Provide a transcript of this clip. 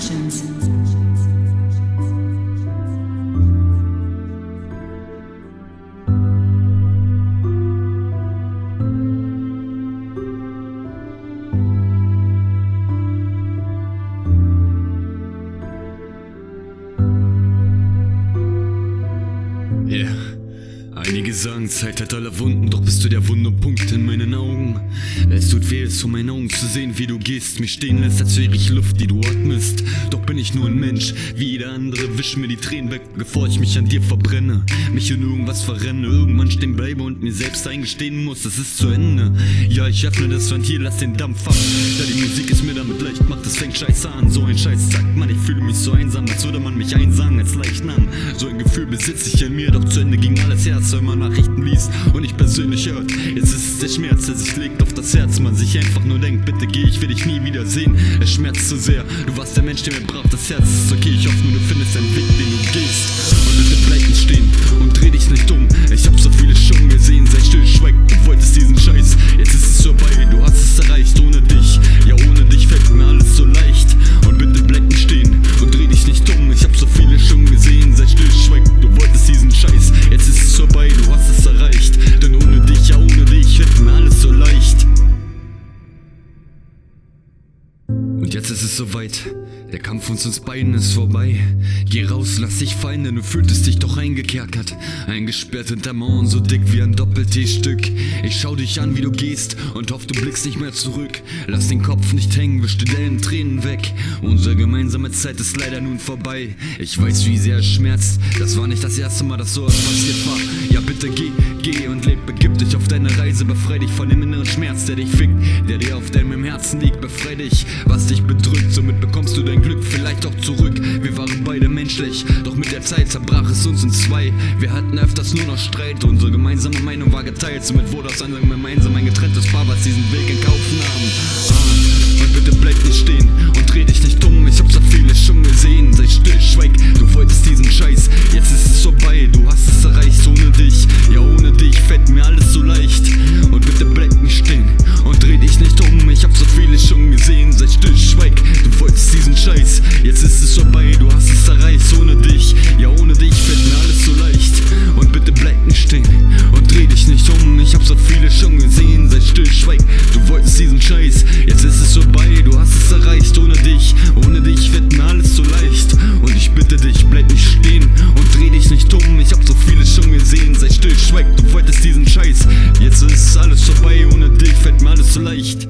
Productions. Einige sagen, Zeit hat alle Wunden, doch bist du der Wunderpunkt in meinen Augen. Es tut weh, es vor meinen Augen zu sehen, wie du gehst, mich stehen lässt, als wäre ich Luft, die du atmest. Doch bin ich nur ein Mensch, wie jeder andere, wisch mir die Tränen weg, bevor ich mich an dir verbrenne. Mich in irgendwas verrenne, irgendwann stehen bleibe und mir selbst eingestehen muss, es ist zu Ende. Ja, ich öffne das Ventil, lass den Dampf ab, da die Musik es mir damit leicht macht, es fängt scheiße an. So ein Scheiß sagt man, ich fühle mich so einsam, als würde man mich einsagen als Leichnam. So ein Gefühl besitze ich in mir, doch zu Ende ging alles Herz wenn man Nachrichten liest und ich persönlich hört. Jetzt ist es der Schmerz, der sich legt auf das Herz. Man sich einfach nur denkt, bitte geh, ich will dich nie wiedersehen. Es schmerzt zu sehr, du warst der Mensch, der mir braucht. Das Herz ist okay, ich hoffe nur, du findest einen Weg, den du gehst. Und bitte bleib nicht stehen und dreh dich nicht um. Ich hab so viele Und jetzt ist es soweit. Der Kampf uns uns beiden ist vorbei. Geh raus, lass dich fallen, denn du fühltest dich doch eingekerkert. Eingesperrt hinter Mauern, so dick wie ein Doppel-T-Stück. Ich schau dich an, wie du gehst und hoff, du blickst nicht mehr zurück. Lass den Kopf nicht hängen, wisch dir deine Tränen weg. Unsere gemeinsame Zeit ist leider nun vorbei. Ich weiß, wie sehr es schmerzt. Das war nicht das erste Mal, dass sowas passiert war. Ja, bitte geh, geh und leb, begib dich auf deine Reise. Befrei dich von dem inneren Schmerz, der dich fickt, der dir auf deinem Herzen liegt. Befrei dich, was dich bedrückt, somit bekommst du dein Glück vielleicht auch zurück. Wir waren beide menschlich, doch mit der Zeit zerbrach es uns in zwei. Wir hatten öfters nur noch Streit, unsere gemeinsame Meinung war geteilt. Somit wurde aus einem gemeinsam ein getrenntes Paar, was diesen Weg in Kauf nahm. Ah, und bitte bleib nicht stehen und dreh dich nicht um. Ich hab so vieles schon gesehen. Sei still, Es ist vorbei, du hast es erreicht ohne dich. Ja, ohne dich fällt mir alles so leicht. Und bitte bleib nicht stehen und dreh dich nicht um. Ich hab so viele schon gesehen, sei still, schweig. Du wolltest diesen Scheiß, jetzt ist es vorbei, du hast es erreicht ohne dich. Ohne dich wird mir alles so leicht. Und ich bitte dich, bleib nicht stehen und dreh dich nicht um. Ich hab so viele schon gesehen, sei still, schweig. Du wolltest diesen Scheiß, jetzt ist alles vorbei, ohne dich fällt mir alles so leicht.